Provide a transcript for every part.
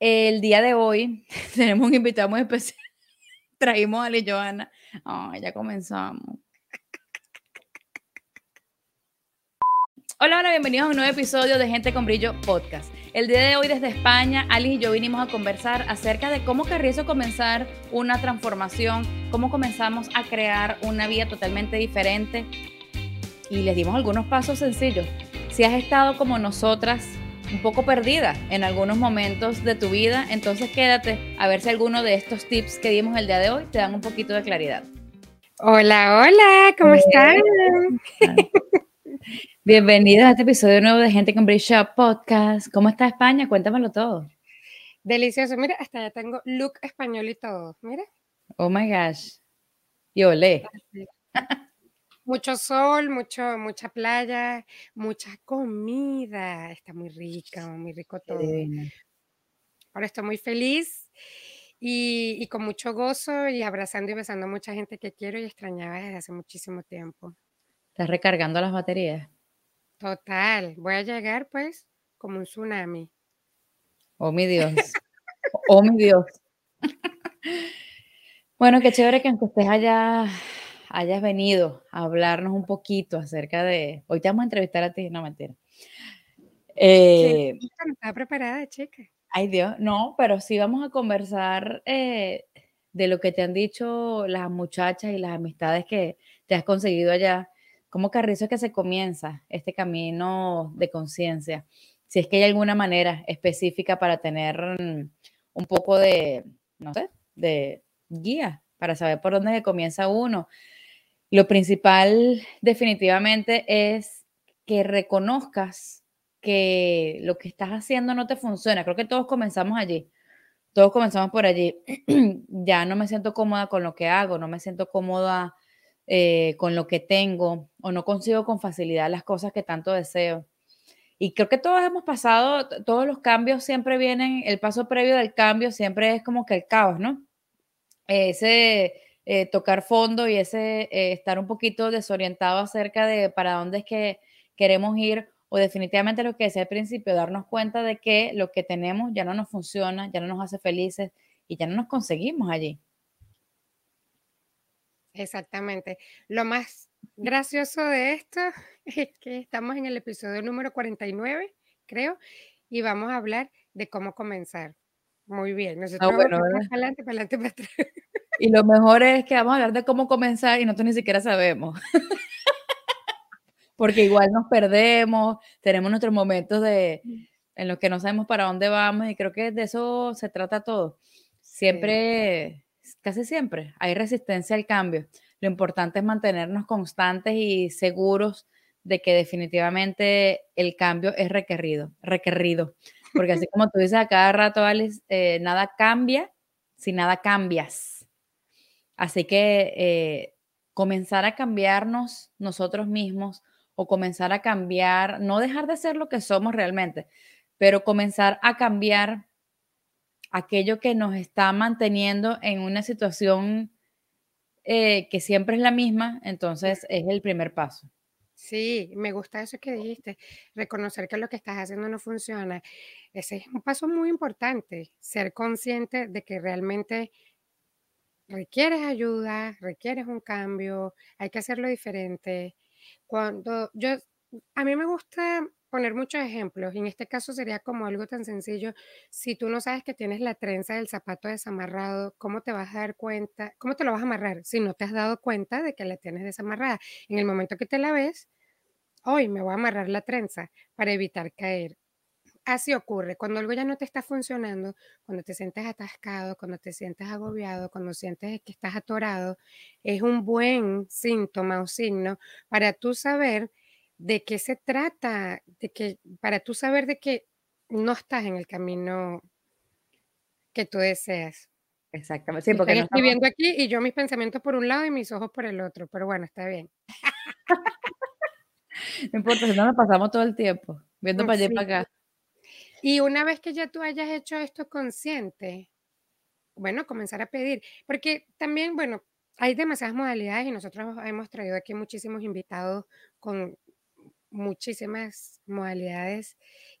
El día de hoy tenemos un invitado muy especial. Traímos a la Joana. Ay, ya comenzamos. Hola, hola, bienvenidos a un nuevo episodio de Gente con Brillo Podcast. El día de hoy desde España, Alice y yo vinimos a conversar acerca de cómo querría comenzar una transformación, cómo comenzamos a crear una vida totalmente diferente y les dimos algunos pasos sencillos. Si has estado como nosotras un poco perdida en algunos momentos de tu vida, entonces quédate a ver si alguno de estos tips que dimos el día de hoy te dan un poquito de claridad. Hola, hola, ¿cómo están? Bienvenidos a este episodio nuevo de Gente con Bridge Podcast. ¿Cómo está España? Cuéntamelo todo. Delicioso. Mira, hasta ya tengo look español y todo. Mira. Oh my gosh. Y olé mucho sol, mucho, mucha playa, mucha comida. Está muy rica, muy rico todo. Ahora estoy muy feliz y, con mucho gozo y abrazando y besando a mucha gente que quiero y extrañaba desde hace muchísimo tiempo. ¿Estás recargando las baterías? Total. Voy a llegar pues como un tsunami. Oh, mi Dios. oh, mi Dios. bueno, qué chévere que aunque estés allá hayas venido a hablarnos un poquito acerca de. Hoy te vamos a entrevistar a ti, no mentira. Eh, no estaba preparada, chica. Ay Dios, no, pero sí vamos a conversar eh, de lo que te han dicho las muchachas y las amistades que te has conseguido allá. ¿Cómo carrizo es que se comienza este camino de conciencia? Si es que hay alguna manera específica para tener un poco de, no sé, de guía para saber por dónde comienza uno. Lo principal definitivamente es que reconozcas que lo que estás haciendo no te funciona. Creo que todos comenzamos allí. Todos comenzamos por allí. ya no me siento cómoda con lo que hago, no me siento cómoda eh, con lo que tengo o no consigo con facilidad las cosas que tanto deseo. Y creo que todos hemos pasado, todos los cambios siempre vienen, el paso previo del cambio siempre es como que el caos, ¿no? Ese eh, tocar fondo y ese eh, estar un poquito desorientado acerca de para dónde es que queremos ir o definitivamente lo que decía al principio, darnos cuenta de que lo que tenemos ya no nos funciona, ya no nos hace felices y ya no nos conseguimos allí. Exactamente. Lo más gracioso de esto es que estamos en el episodio número 49, creo, y vamos a hablar de cómo comenzar. Muy bien. Nosotros ah, vamos para adelante, para adelante, para atrás. Y lo mejor es que vamos a hablar de cómo comenzar y nosotros ni siquiera sabemos. Porque igual nos perdemos, tenemos nuestros momentos de, en los que no sabemos para dónde vamos y creo que de eso se trata todo. Siempre, casi siempre, hay resistencia al cambio. Lo importante es mantenernos constantes y seguros de que definitivamente el cambio es requerido, requerido. Porque así como tú dices a cada rato, Alice, eh, nada cambia si nada cambias. Así que eh, comenzar a cambiarnos nosotros mismos o comenzar a cambiar, no dejar de ser lo que somos realmente, pero comenzar a cambiar aquello que nos está manteniendo en una situación eh, que siempre es la misma, entonces es el primer paso. Sí, me gusta eso que dijiste, reconocer que lo que estás haciendo no funciona. Ese es un paso muy importante, ser consciente de que realmente requieres ayuda, requieres un cambio, hay que hacerlo diferente. Cuando yo, a mí me gusta poner muchos ejemplos, y en este caso sería como algo tan sencillo, si tú no sabes que tienes la trenza del zapato desamarrado, ¿cómo te vas a dar cuenta? ¿Cómo te lo vas a amarrar si no te has dado cuenta de que la tienes desamarrada? En el momento que te la ves, hoy me voy a amarrar la trenza para evitar caer así ocurre. Cuando algo ya no te está funcionando, cuando te sientes atascado, cuando te sientes agobiado, cuando sientes que estás atorado, es un buen síntoma o signo para tú saber de qué se trata, de que, para tú saber de que no estás en el camino que tú deseas. Exactamente. Sí, porque Estoy escribiendo aquí y yo mis pensamientos por un lado y mis ojos por el otro, pero bueno, está bien. no importa, si no nos pasamos todo el tiempo viendo para allá y para acá. Y una vez que ya tú hayas hecho esto consciente, bueno, comenzar a pedir, porque también, bueno, hay demasiadas modalidades y nosotros hemos traído aquí muchísimos invitados con muchísimas modalidades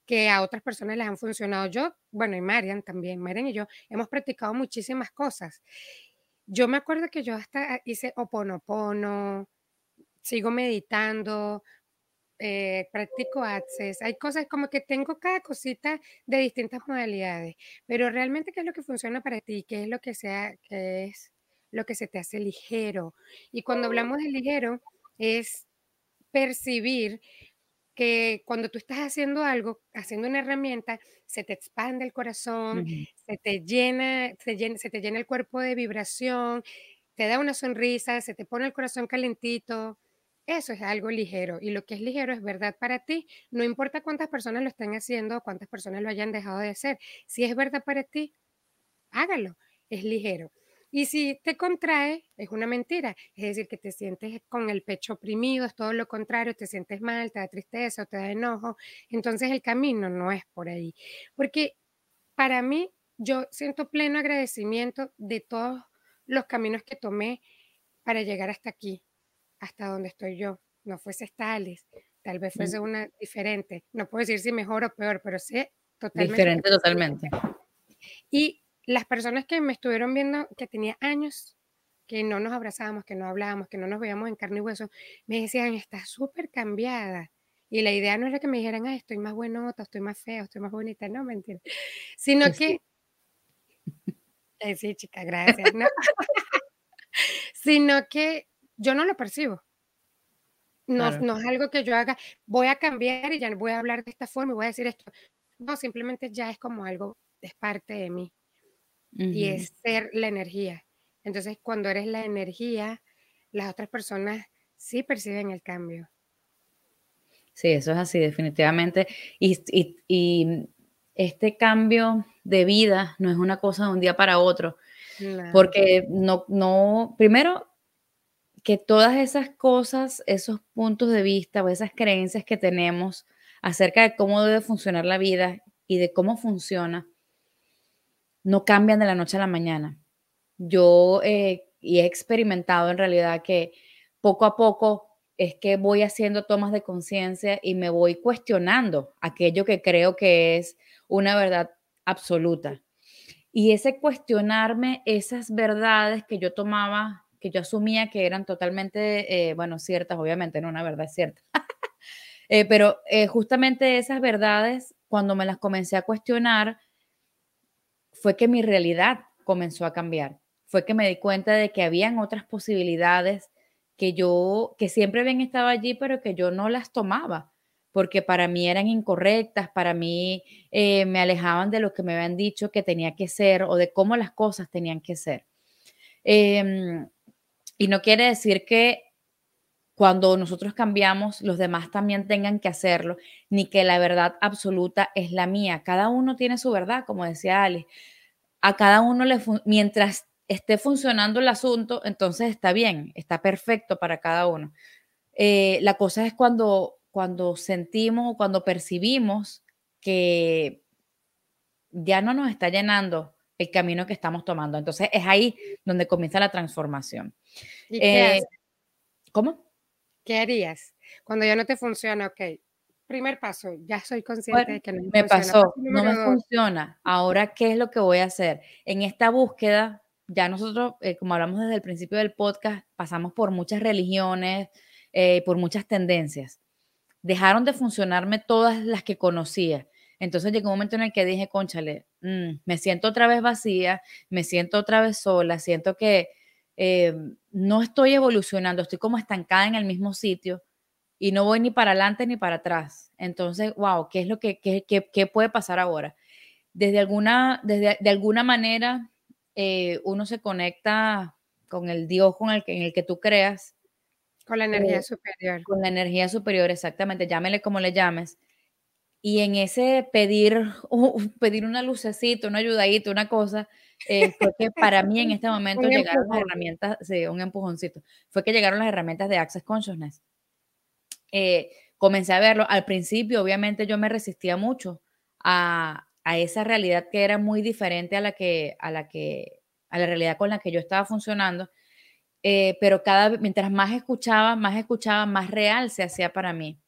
que a otras personas les han funcionado. Yo, bueno, y Marian también, Marian y yo hemos practicado muchísimas cosas. Yo me acuerdo que yo hasta hice oponopono, sigo meditando, eh, practico access, hay cosas como que tengo cada cosita de distintas modalidades, pero realmente qué es lo que funciona para ti, qué es lo que sea, qué es lo que se te hace ligero. Y cuando hablamos de ligero es percibir que cuando tú estás haciendo algo, haciendo una herramienta, se te expande el corazón, se te llena, se, llena, se te llena el cuerpo de vibración, te da una sonrisa, se te pone el corazón calentito, eso es algo ligero y lo que es ligero es verdad para ti. No importa cuántas personas lo estén haciendo o cuántas personas lo hayan dejado de hacer. Si es verdad para ti, hágalo. Es ligero. Y si te contrae, es una mentira. Es decir, que te sientes con el pecho oprimido, es todo lo contrario, te sientes mal, te da tristeza o te da enojo. Entonces el camino no es por ahí. Porque para mí, yo siento pleno agradecimiento de todos los caminos que tomé para llegar hasta aquí hasta donde estoy yo. No fuese tales, tal vez fuese una diferente. No puedo decir si mejor o peor, pero sé totalmente. Diferente totalmente. Y las personas que me estuvieron viendo, que tenía años que no nos abrazábamos, que no hablábamos, que no nos veíamos en carne y hueso, me decían, estás súper cambiada. Y la idea no era que me dijeran, ah, estoy más buenota, estoy más fea, estoy más bonita, no, mentira. Sino pues que, eh, sí, chica, gracias, ¿no? sino que yo no lo percibo. No, no es algo que yo haga, voy a cambiar y ya voy a hablar de esta forma y voy a decir esto. No, simplemente ya es como algo, es parte de mí. Y es ser la energía. Entonces, cuando eres la energía, las otras personas sí perciben el cambio. Sí, eso es así, definitivamente. Y, y, este cambio de vida no es una cosa de un día para otro. Porque no, no, primero que todas esas cosas, esos puntos de vista o esas creencias que tenemos acerca de cómo debe funcionar la vida y de cómo funciona, no cambian de la noche a la mañana. Yo eh, he experimentado en realidad que poco a poco es que voy haciendo tomas de conciencia y me voy cuestionando aquello que creo que es una verdad absoluta. Y ese cuestionarme esas verdades que yo tomaba que yo asumía que eran totalmente, eh, bueno, ciertas, obviamente, no una verdad cierta. Eh, pero eh, justamente esas verdades, cuando me las comencé a cuestionar, fue que mi realidad comenzó a cambiar. Fue que me di cuenta de que habían otras posibilidades que yo, que siempre habían estado allí, pero que yo no las tomaba, porque para mí eran incorrectas, para mí me alejaban de lo que me habían dicho que tenía que ser o de cómo las cosas tenían que ser. Em, y no quiere decir que cuando nosotros cambiamos, los demás también tengan que hacerlo, ni que la verdad absoluta es la mía. Cada uno tiene su verdad, como decía Ali. A cada uno le, mientras esté funcionando el asunto, entonces está bien, está perfecto para cada uno. Eh, la cosa es cuando, cuando sentimos o cuando percibimos que ya no nos está llenando el camino que estamos tomando. Entonces es ahí donde comienza la transformación. ¿Y qué eh, ¿Cómo? ¿Qué harías cuando ya no te funciona? Ok, primer paso, ya soy consciente de que no me, pasó, no me funciona. Ahora, ¿qué es lo que voy a hacer? En esta búsqueda, ya nosotros, eh, como hablamos desde el principio del podcast, pasamos por muchas religiones, eh, por muchas tendencias. Dejaron de funcionarme todas las que conocía. Entonces llegó un momento en el que dije, conchale, mm, me siento otra vez vacía, me siento otra vez sola, siento que eh, no estoy evolucionando, estoy como estancada en el mismo sitio y no voy ni para adelante ni para atrás. Entonces, wow, ¿qué es lo que qué, puede pasar ahora? Desde alguna, desde, de alguna manera, eh, uno se conecta con el Dios con el que, en el que tú creas. Con la energía eh, superior. Con la energía superior, exactamente, llámele como le llames y en ese pedir, pedir una lucecita, una ayudadita, una cosa, eh, fue que para mí en este momento llegaron las herramientas, sí, un empujoncito, fue que llegaron las herramientas de Access Consciousness. Eh, comencé a verlo. Al principio, obviamente, yo me resistía mucho a, a, esa realidad que era muy diferente a la que, a la que, a la realidad con la que yo estaba funcionando. Eh, pero cada mientras más escuchaba, más escuchaba, más real se hacía para mí.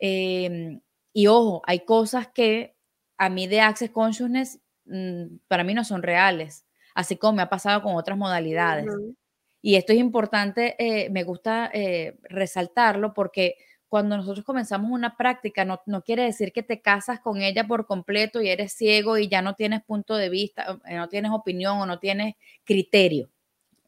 Em, y ojo, hay cosas que a mí de Access Consciousness mm, para mí no son reales, así como me ha pasado con otras modalidades. Y esto es importante, eh, me gusta eh, resaltarlo porque cuando nosotros comenzamos una práctica, no, no, quiere decir que te casas con ella por completo y eres ciego y ya no tienes punto de vista, eh, no tienes opinión o no tienes criterio.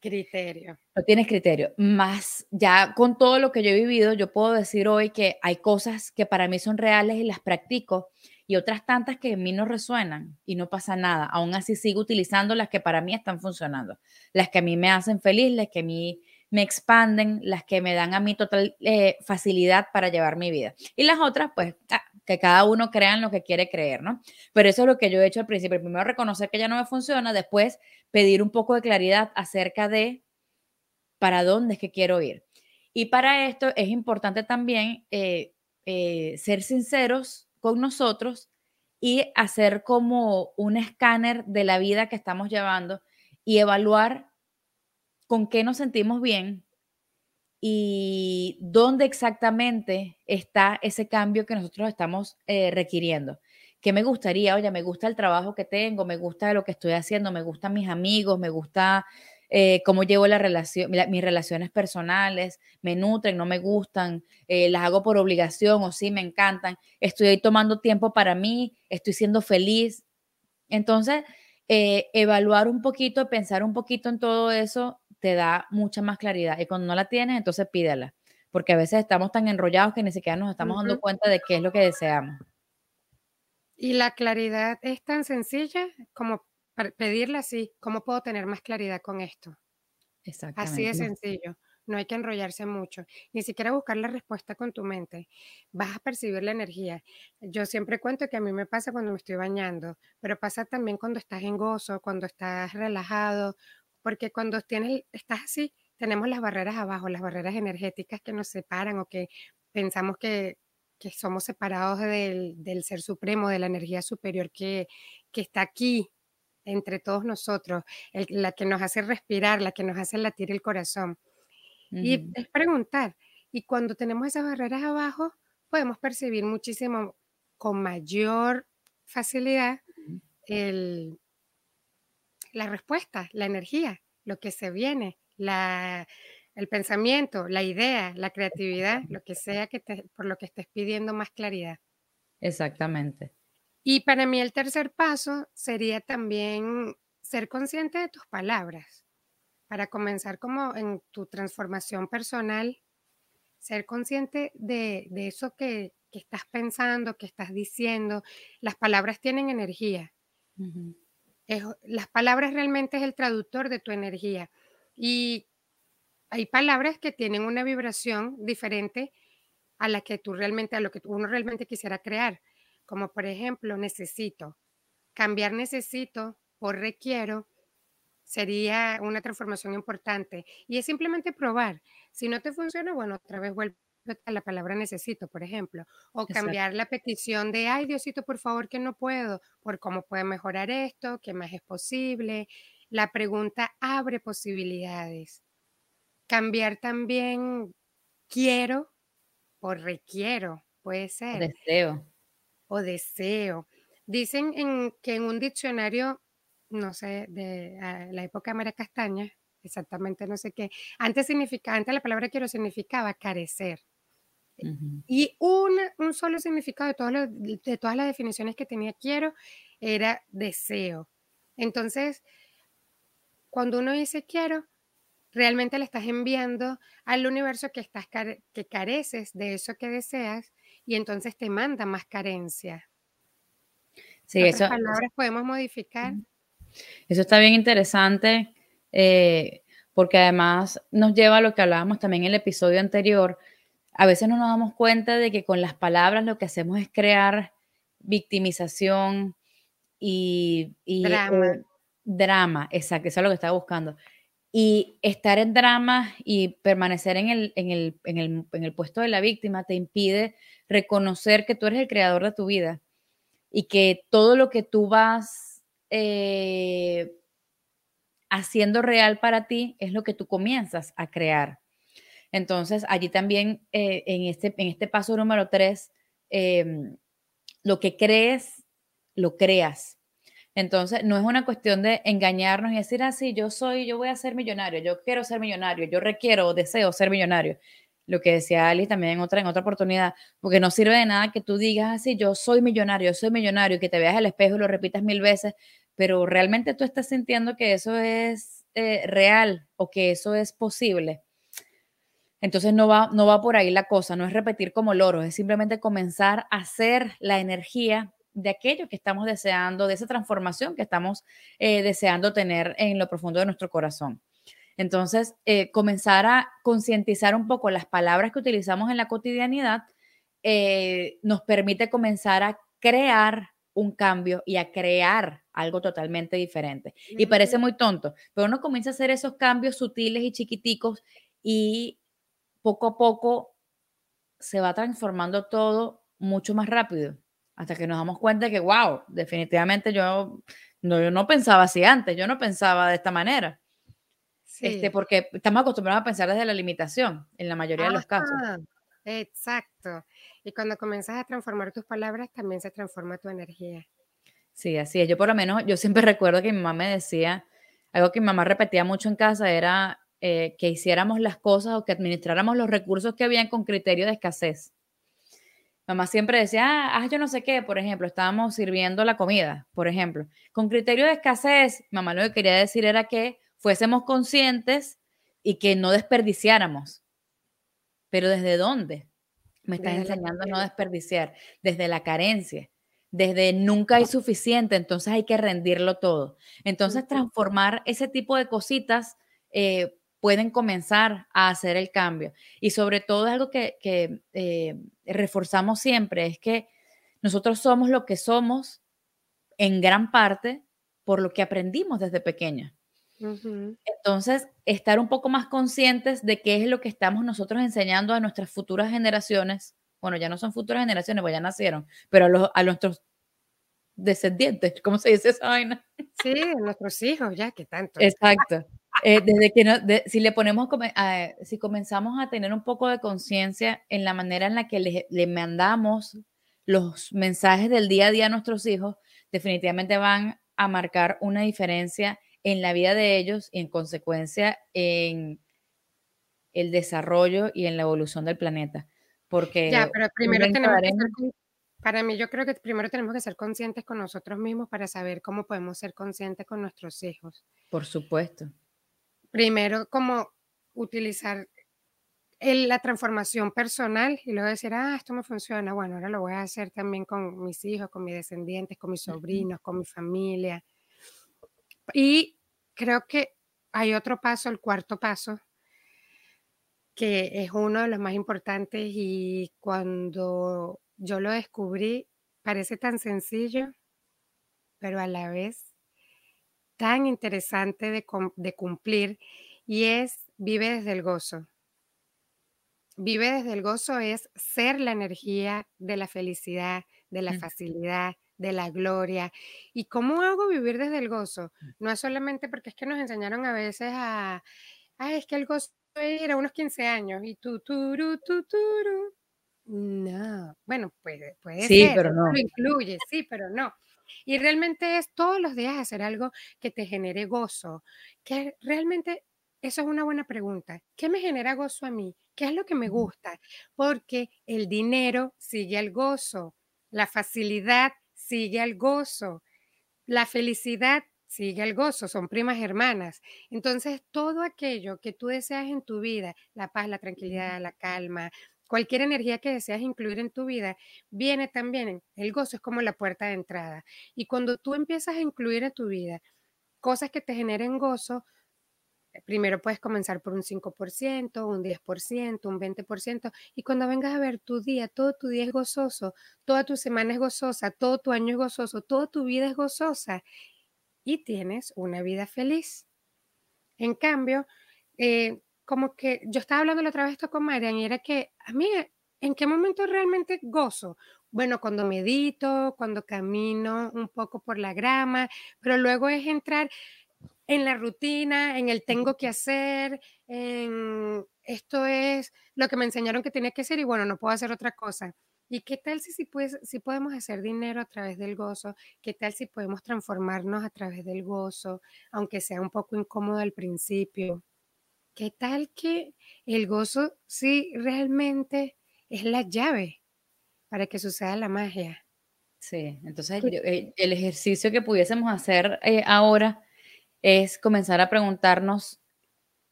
Criterio. No tienes criterio. Más ya con todo lo que yo he vivido, yo puedo decir hoy que hay cosas que para mí son reales y las practico y otras tantas que en mí no resuenan y no pasa nada. Aún así sigo utilizando las que para mí están funcionando, las que a mí me hacen feliz, las que a mí me expanden, las que me dan a mí total eh, facilidad para llevar mi vida. Y las otras, pues, ah, que cada uno crea en lo que quiere creer, ¿no? Pero eso es lo que yo he hecho al principio. Primero reconocer que ya no me funciona, después pedir un poco de claridad acerca de para dónde es que quiero ir. Y para esto es importante también eh, eh, ser sinceros con nosotros y hacer como un escáner de la vida que estamos llevando y evaluar con qué nos sentimos bien y dónde exactamente está ese cambio que nosotros estamos eh, requiriendo. ¿Qué me gustaría? Oye, me gusta el trabajo que tengo, me gusta lo que estoy haciendo, me gustan mis amigos, me gusta eh, cómo llevo la relación, mis relaciones personales, me nutren, no me gustan, eh, las hago por obligación o sí me encantan, estoy tomando tiempo para mí, estoy siendo feliz. Entonces, evaluar un poquito, pensar un poquito en todo eso, te da mucha más claridad. Y cuando no la tienes, entonces pídela, porque a veces estamos tan enrollados que ni siquiera nos estamos dando cuenta de qué es lo que deseamos. Y la claridad es tan sencilla como pedirla así, ¿cómo puedo tener más claridad con esto? Así de sencillo. No hay que enrollarse mucho, ni siquiera buscar la respuesta con tu mente. Vas a percibir la energía. Yo siempre cuento que a mí me pasa cuando me estoy bañando, pero pasa también cuando estás en gozo, cuando estás relajado, porque cuando tienes, estás así, tenemos las barreras abajo, las barreras energéticas que nos separan o que pensamos que, que somos separados del, del, ser supremo, de la energía superior que, que está aquí entre todos nosotros, la que nos hace respirar, la que nos hace latir el corazón. Y es preguntar, y cuando tenemos esas barreras abajo, podemos percibir muchísimo, con mayor facilidad, el, la respuesta, la energía, lo que se viene, la, el pensamiento, la idea, la creatividad, lo que sea que por lo que estés pidiendo más claridad. Exactamente. Y para mí el tercer paso sería también ser consciente de tus palabras. Para comenzar como en tu transformación personal, ser consciente de, eso que, estás pensando, que estás diciendo. Las palabras tienen energía. Las palabras realmente es el traductor de tu energía. Y hay palabras que tienen una vibración diferente a la que tú realmente, a lo que uno realmente quisiera crear como por ejemplo necesito. Cambiar necesito por requiero sería una transformación importante y es simplemente probar. Si no te funciona, bueno, otra vez vuelve a la palabra necesito, por ejemplo, o cambiar la petición de, ay Diosito, por favor, que no puedo, por cómo puede mejorar esto, qué más es posible. La pregunta abre posibilidades. Cambiar también quiero por requiero, puede ser. Deseo o deseo. Dicen en, que en un diccionario, no sé, de la época de María Castaña, exactamente no sé qué, antes, significaba, antes la palabra quiero significaba carecer. Y un, un, solo significado de, de todas las definiciones que tenía quiero era deseo. Entonces, cuando uno dice quiero, realmente le estás enviando al universo que, estás que careces de eso que deseas y entonces te manda más carencia. Sí, eso. palabras podemos modificar. Eso está bien interesante, eh, porque además nos lleva a lo que hablábamos también en el episodio anterior. A veces no nos damos cuenta de que con las palabras lo que hacemos es crear victimización y, drama. Eh, drama, exacto, eso es lo que estaba buscando. Y estar en drama y permanecer en el, en el, en el, en el puesto de la víctima te impide reconocer que tú eres el creador de tu vida y que todo lo que tú vas eh, haciendo real para ti es lo que tú comienzas a crear. Entonces, allí también eh, en, este, en este paso número tres, em, lo que crees, lo creas. Entonces, no es una cuestión de engañarnos y decir así, ah, yo soy, yo voy a ser millonario, yo quiero ser millonario, yo requiero o deseo ser millonario. Lo que decía Ali también en otra, en otra oportunidad, porque no sirve de nada que tú digas así, ah, yo soy millonario, yo soy millonario, que te veas al espejo y lo repitas mil veces, pero realmente tú estás sintiendo que eso es eh, real o que eso es posible. Entonces no va, no va por ahí la cosa, no es repetir como loros, es simplemente comenzar a hacer la energía de aquello que estamos deseando, de esa transformación que estamos eh, deseando tener en lo profundo de nuestro corazón. Entonces, eh, comenzar a concientizar un poco las palabras que utilizamos en la cotidianidad eh, nos permite comenzar a crear un cambio y a crear algo totalmente diferente. Y parece muy tonto, pero uno comienza a hacer esos cambios sutiles y chiquiticos y poco a poco se va transformando todo mucho más rápido, hasta que nos damos cuenta que, wow, definitivamente yo no, yo no pensaba así antes, yo no pensaba de esta manera. Este, porque estamos acostumbrados a pensar desde la limitación, en la mayoría de los casos. Exacto. Y cuando comienzas a transformar tus palabras, también se transforma tu energía. Sí, así es. Yo por lo menos, yo siempre recuerdo que mi mamá me decía, algo que mi mamá repetía mucho en casa era, eh, que hiciéramos las cosas o que administráramos los recursos que habían con criterio de escasez. Mamá siempre decía, ah, ah, yo no sé qué, por ejemplo, estábamos sirviendo la comida, por ejemplo. Con criterio de escasez, mamá lo que quería decir era que fuésemos conscientes y que no desperdiciáramos. Pero ¿desde dónde? Me estás enseñando a no desperdiciar. Desde la carencia, desde nunca hay suficiente, entonces hay que rendirlo todo. Entonces, transformar ese tipo de cositas eh, pueden comenzar a hacer el cambio. Y sobre todo algo que, eh, reforzamos siempre, es que nosotros somos lo que somos en gran parte por lo que aprendimos desde pequeña. Entonces, estar un poco más conscientes de qué es lo que estamos nosotros enseñando a nuestras futuras generaciones. Bueno, ya no son futuras generaciones, pues ya nacieron, pero a, los, a nuestros descendientes, ¿cómo se dice esa vaina? Sí, nuestros hijos, ya que tanto. Exacto. Eh, desde que no, si le ponemos, si comenzamos a tener un poco de conciencia en la manera en la que le, le, mandamos los mensajes del día a día a nuestros hijos, definitivamente van a marcar una diferencia en la vida de ellos y en consecuencia en el desarrollo y en la evolución del planeta. Porque ya, pero primero tenemos que ser, para mí yo creo que primero tenemos que ser conscientes con nosotros mismos para saber cómo podemos ser conscientes con nuestros hijos. Por supuesto primero como utilizar la transformación personal y luego decir, ah, esto me funciona, bueno, ahora lo voy a hacer también con mis hijos, con mis descendientes, con mis sobrinos, con mi familia. Y creo que hay otro paso, el cuarto paso, que es uno de los más importantes y cuando yo lo descubrí, parece tan sencillo, pero a la vez tan interesante de, cumplir y es vive desde el gozo. Vive desde el gozo es ser la energía de la felicidad, de la facilidad, de la gloria. ¿Y cómo hago vivir desde el gozo? Mm. No es solamente porque es que nos enseñaron a veces a, ah, es que el gozo era unos 15 años y tú, turu, tu, turu. No, bueno, puede, puede sí, pero no. lo incluye, sí, pero no. Y realmente es todos los días hacer algo que te genere gozo, que realmente eso es una buena pregunta. ¿Qué me genera gozo a mí? ¿Qué es lo que me gusta? Porque el dinero sigue al gozo, la facilidad sigue al gozo, la felicidad sigue al gozo, son primas hermanas. Entonces, todo aquello que tú deseas en tu vida, la paz, la tranquilidad, la calma, Cualquier energía que deseas incluir en tu vida viene también, el gozo es como la puerta de entrada. Y cuando tú empiezas a incluir en tu vida cosas que te generen gozo, Primero puedes comenzar por un 5%, un 10%, un 20%, y cuando vengas a ver tu día, todo tu día es gozoso, toda tu semana es gozosa, todo tu año es gozoso, toda tu vida es gozosa y tienes una vida feliz. En cambio, eh, como que yo estaba hablando la otra vez esto con Marian y era que a mí, ¿en qué momento realmente gozo? Bueno, cuando medito, cuando camino un poco por la grama, pero luego es entrar en la rutina, en el tengo que hacer, en esto es lo que me enseñaron que tenía que hacer y bueno, no puedo hacer otra cosa. ¿Y qué tal si, si, pues, si podemos hacer dinero a través del gozo? ¿Qué tal si podemos transformarnos a través del gozo, aunque sea un poco incómodo al principio? ¿Qué tal que el gozo sí realmente es la llave para que suceda la magia? Sí, entonces eh, el ejercicio que pudiésemos hacer eh, ahora es comenzar a preguntarnos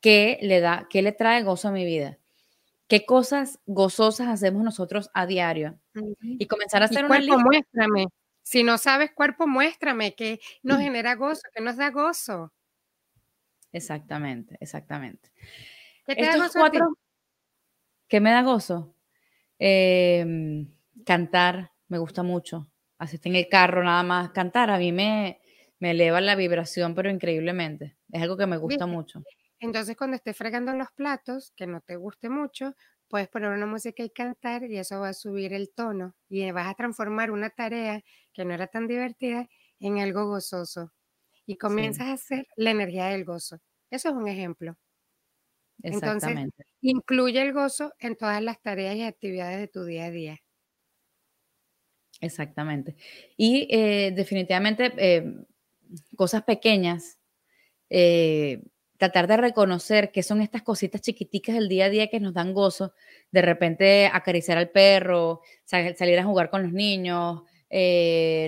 qué le da, qué le trae gozo a mi vida. ¿Qué cosas gozosas hacemos nosotros a diario? Y comenzar a hacer una cuerpo, muéstrame. Si no sabes cuerpo, muéstrame qué nos genera gozo, qué nos da gozo. Exactamente, exactamente. ¿Qué te da gozo cuatro, ¿Qué me da gozo? Em, cantar, me gusta mucho. Así está en el carro, nada más cantar. A mí me, me eleva la vibración, pero increíblemente. Es algo que me gusta mucho. Entonces, cuando estés fregando los platos, que no te guste mucho, puedes poner una música y cantar y eso va a subir el tono y vas a transformar una tarea que no era tan divertida en algo gozoso y comienzas a hacer la energía del gozo. Eso es un ejemplo. Entonces, incluye el gozo en todas las tareas y actividades de tu día a día. Exactamente. Y eh, definitivamente eh, cosas pequeñas, eh, tratar de reconocer qué son estas cositas chiquiticas del día a día que nos dan gozo, de repente acariciar al perro, salir a jugar con los niños,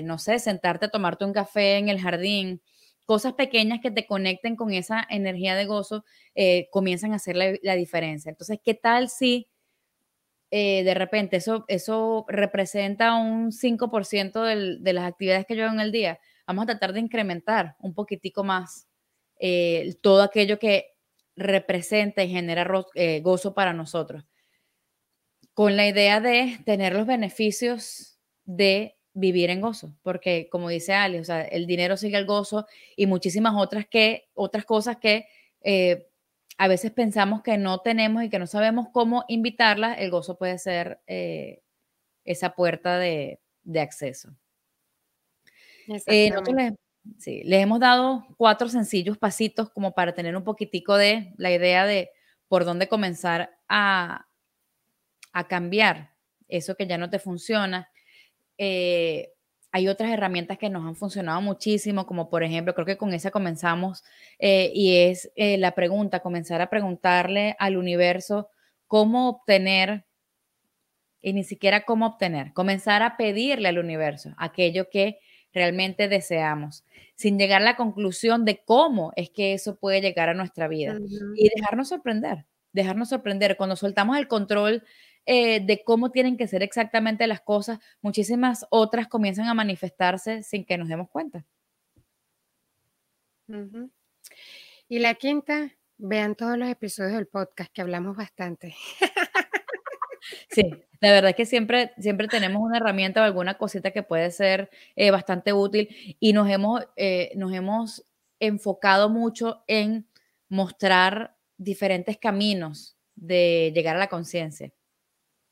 no sé, sentarte a tomarte un café en el jardín, cosas pequeñas que te conecten con esa energía de gozo, eh, comienzan a hacer la, diferencia. Entonces, ¿qué tal si de repente eso, eso representa un 5% de las actividades que yo hago en el día? vamos a tratar de incrementar un poquitico más eh, todo aquello que representa y genera eh, gozo para nosotros, con la idea de tener los beneficios de vivir en gozo, porque como dice Ali, o sea, el dinero sigue el gozo y muchísimas otras, que, otras cosas que eh, a veces pensamos que no tenemos y que no sabemos cómo invitarlas, el gozo puede ser esa puerta de acceso. Eh, nosotros les, hemos dado cuatro sencillos pasitos como para tener un poquitico de la idea de por dónde comenzar a, a cambiar eso que ya no te funciona. Eh, hay otras herramientas que nos han funcionado muchísimo, como por ejemplo, creo que con esa comenzamos, eh, y es la pregunta, comenzar a preguntarle al universo cómo obtener, y ni siquiera cómo obtener, comenzar a pedirle al universo aquello que realmente deseamos, sin llegar a la conclusión de cómo es que eso puede llegar a nuestra vida y dejarnos sorprender, dejarnos sorprender. Cuando soltamos el control eh, de cómo tienen que ser exactamente las cosas, muchísimas otras comienzan a manifestarse sin que nos demos cuenta. Y la quinta, vean todos los episodios del podcast que hablamos bastante. Sí, la verdad es que siempre, siempre tenemos una herramienta o alguna cosita que puede ser eh, bastante útil y nos hemos, eh, nos hemos enfocado mucho en mostrar diferentes caminos de llegar a la conciencia.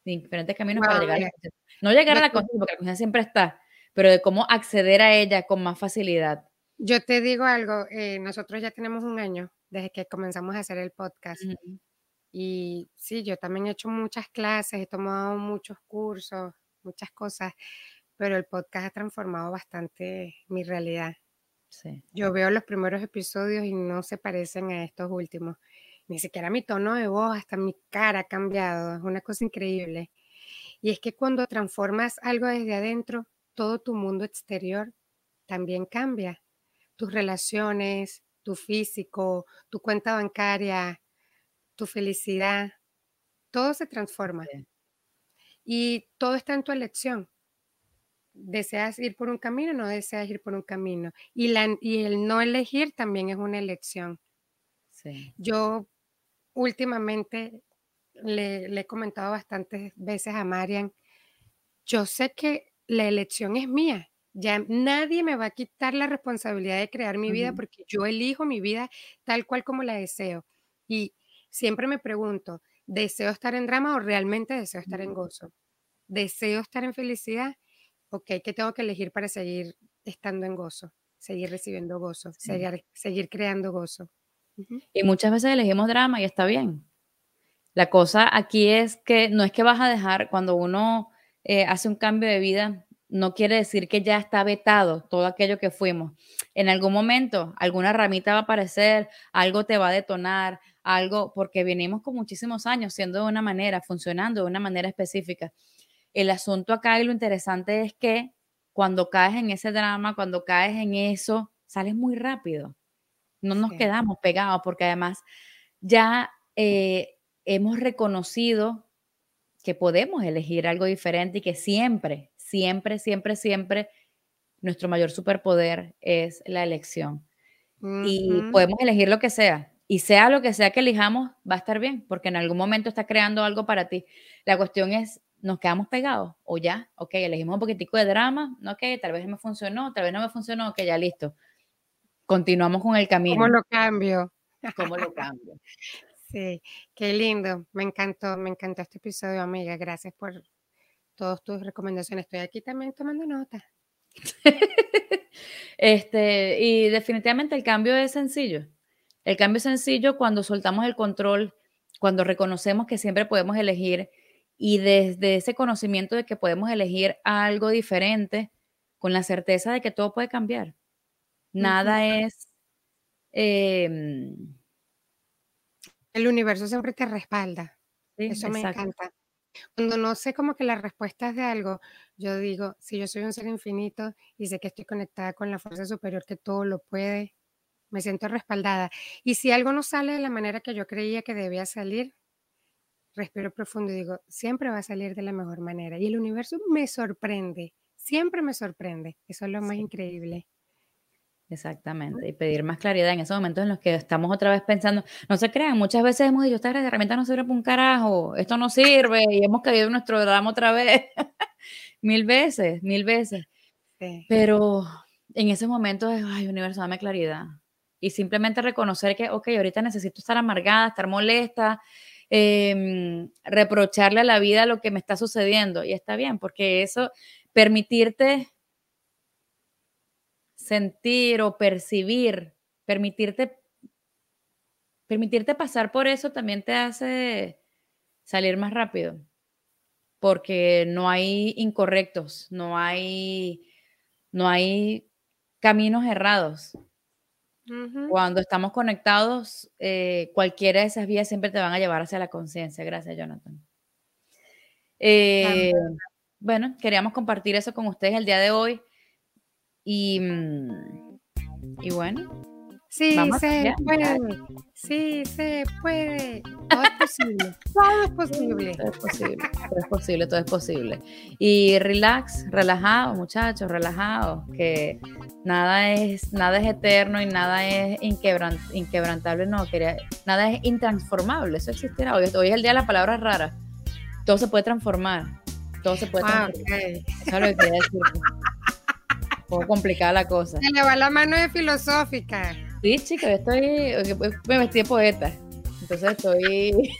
Diferentes caminos para llegar a la conciencia. No llegar a la conciencia, porque la conciencia siempre está, pero de cómo acceder a ella con más facilidad. Yo te digo algo, eh, nosotros ya tenemos un año desde que comenzamos a hacer el podcast. Y sí, yo también he hecho muchas clases, he tomado muchos cursos, muchas cosas, pero el podcast ha transformado bastante mi realidad. Sí. Yo veo los primeros episodios y no se parecen a estos últimos. Ni siquiera mi tono de voz, hasta mi cara ha cambiado. Es una cosa increíble. Y es que cuando transformas algo desde adentro, todo tu mundo exterior también cambia. Tus relaciones, tu físico, tu cuenta bancaria, tu felicidad, todo se transforma. Y todo está en tu elección. ¿Deseas ir por un camino no deseas ir por un camino? Y, la, y el no elegir también es una elección. Sí. Yo últimamente le, le, he comentado bastantes veces a Marian, yo sé que la elección es mía. Ya nadie me va a quitar la responsabilidad de crear mi vida porque yo elijo mi vida tal cual como la deseo. Y siempre me pregunto, ¿deseo estar en drama o realmente deseo estar en gozo? ¿Deseo estar en felicidad? Ok, ¿qué tengo que elegir para seguir estando en gozo? Seguir recibiendo gozo, seguir, creando gozo. Y muchas veces elegimos drama y está bien. La cosa aquí es que no es que vas a dejar cuando uno eh, hace un cambio de vida, no quiere decir que ya está vetado todo aquello que fuimos. En algún momento, alguna ramita va a aparecer, algo te va a detonar, algo, porque venimos con muchísimos años siendo de una manera, funcionando de una manera específica. El asunto acá y lo interesante es que cuando caes en ese drama, cuando caes en eso, sales muy rápido. No nos quedamos pegados porque además ya eh, hemos reconocido que podemos elegir algo diferente y que siempre, siempre, siempre, siempre nuestro mayor superpoder es la elección. Y podemos elegir lo que sea. Y sea lo que sea que elijamos, va a estar bien, porque en algún momento está creando algo para ti. La cuestión es, ¿nos quedamos pegados? O ya, ok, elegimos un poquitico de drama, ok, tal vez me funcionó, tal vez no me funcionó, ok, ya listo. Continuamos con el camino. ¿Cómo lo cambio? ¿Cómo lo cambio? Sí, qué lindo. Me encantó, me encantó este episodio, amiga. Gracias por todas tus recomendaciones. Estoy aquí también tomando nota. este, y definitivamente el cambio es sencillo. El cambio es sencillo cuando soltamos el control, cuando reconocemos que siempre podemos elegir y desde ese conocimiento de que podemos elegir algo diferente, con la certeza de que todo puede cambiar. Nada es... Em, el universo siempre te respalda. Eso me encanta. Cuando no sé como que las respuestas de algo, yo digo, si yo soy un ser infinito y sé que estoy conectada con la fuerza superior que todo lo puede, me siento respaldada. Y si algo no sale de la manera que yo creía que debía salir, respiro profundo y digo, siempre va a salir de la mejor manera. Y el universo me sorprende, siempre me sorprende. Eso es lo más increíble. Exactamente, y pedir más claridad en esos momentos en los que estamos otra vez pensando, no se crean, muchas veces hemos dicho, esta herramienta no sirve para un carajo, esto no sirve, y hemos caído en nuestro drama otra vez, mil veces, mil veces. Pero en ese momento es, ay, universo, dame claridad. Y simplemente reconocer que, ok, ahorita necesito estar amargada, estar molesta, em, reprocharle a la vida lo que me está sucediendo. Y está bien, porque eso, permitirte sentir o percibir, permitirte, permitirte pasar por eso también te hace salir más rápido, porque no hay incorrectos, no hay, no hay caminos errados. Cuando estamos conectados, eh, cualquiera de esas vías siempre te van a llevar hacia la conciencia. Gracias, Jonathan. Eh, bueno, queríamos compartir eso con ustedes el día de hoy. Y, mm, y bueno. Sí, se puede. Sí, se puede. Todo es posible. todo es posible. Todo es posible. Todo es posible, todo es posible. Y relax, relajado, muchachos, relajado Que nada es, nada es eterno y nada es inquebrantable, no. Quería, nada es intransformable. Eso existirá. Hoy, hoy, es el día de las palabras raras. Todo se puede transformar. Todo se puede ah, transformar. Eso es lo que quería decir poco complicada la cosa. Se le va la mano de filosófica. Sí, chica, yo estoy. Me vestí de poeta. Entonces estoy.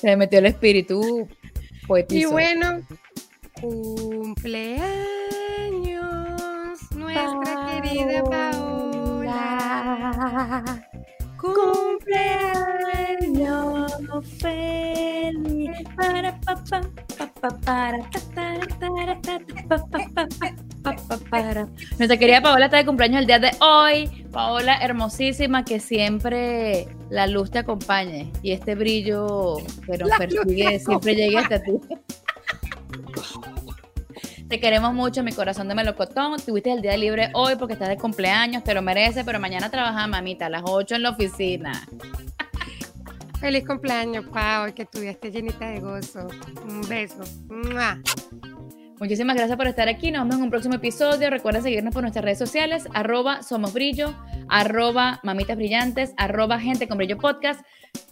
Se me metió el espíritu poético. Y bueno, cumpleaños, nuestra querida Paola. Cumpleaños feliz para papá, para Nuestra querida Paola está de cumpleaños el día de hoy. Paola, hermosísima, que siempre la luz te acompañe y este brillo que nos persigue siempre llegue hasta ti. Te queremos mucho, mi corazón de melocotón. Tuviste el día libre hoy porque estás de cumpleaños, te lo mereces, pero mañana trabajas, mamita, a las 8 en la oficina. Feliz cumpleaños, Pau, que esté llenita de gozo. Un beso. Muchísimas gracias por estar aquí. Nos vemos en un próximo episodio. Recuerda seguirnos por nuestras redes sociales, arroba Somos Brillo, arroba Mamitas Brillantes, arroba Gente con Brillo Podcast.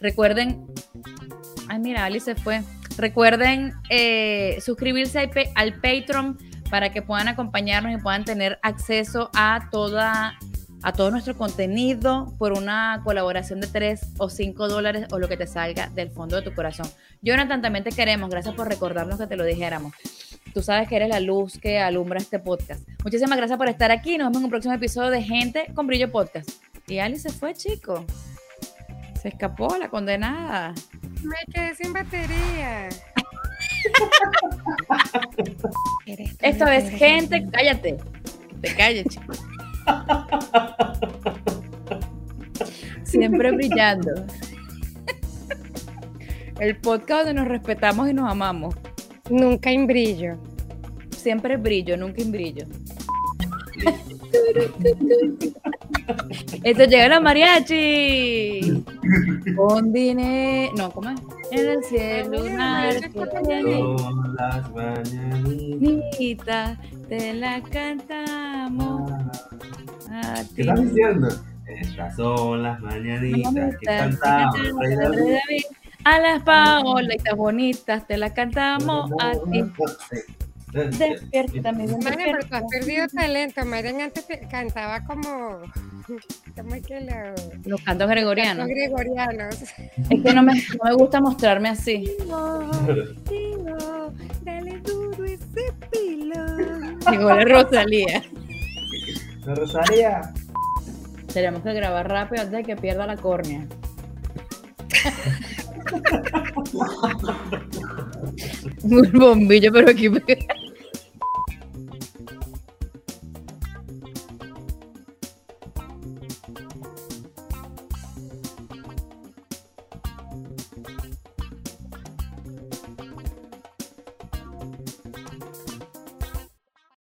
Recuerden, ay mira, Ali se fue. Recuerden eh, suscribirse al, Patreon para que puedan acompañarnos y puedan tener acceso a toda a todo nuestro contenido por una colaboración de 3 o 5 dólares o lo que te salga del fondo de tu corazón. Jonathan, también te queremos. Gracias por recordarnos que te lo dijéramos. Tú sabes que eres la luz que alumbra este podcast. Muchísimas gracias por estar aquí. Nos vemos en un próximo episodio de Gente con Brillo Podcast. Y Ali se fue, chico. Se escapó la condenada. Me quedé sin batería. Esto es gente. Cállate. Te calles, chico. Siempre brillando. El podcast donde nos respetamos y nos amamos. Nunca en brillo. Siempre brillo, nunca en brillo. Esto llega la mariachi. Con dinero. No, ¿cómo es? En el cielo, una las mañanitas te la cantamos. ¿Qué estás diciendo? Estas son las mañanitas que cantamos. A las paolitas bonitas te las cantamos a ti. Despierta, mi Madre, pero tú has perdido talento. Marian antes cantaba como. ¿Cómo es que lo... Los cantos gregorianos. Los gregorianos. Es que no me, no me gusta mostrarme así. dale duro ese pilón. Llegó la Rosalía. La Rosalía. Tenemos que grabar rápido antes de que pierda la córnea. Un bombillo, pero aquí.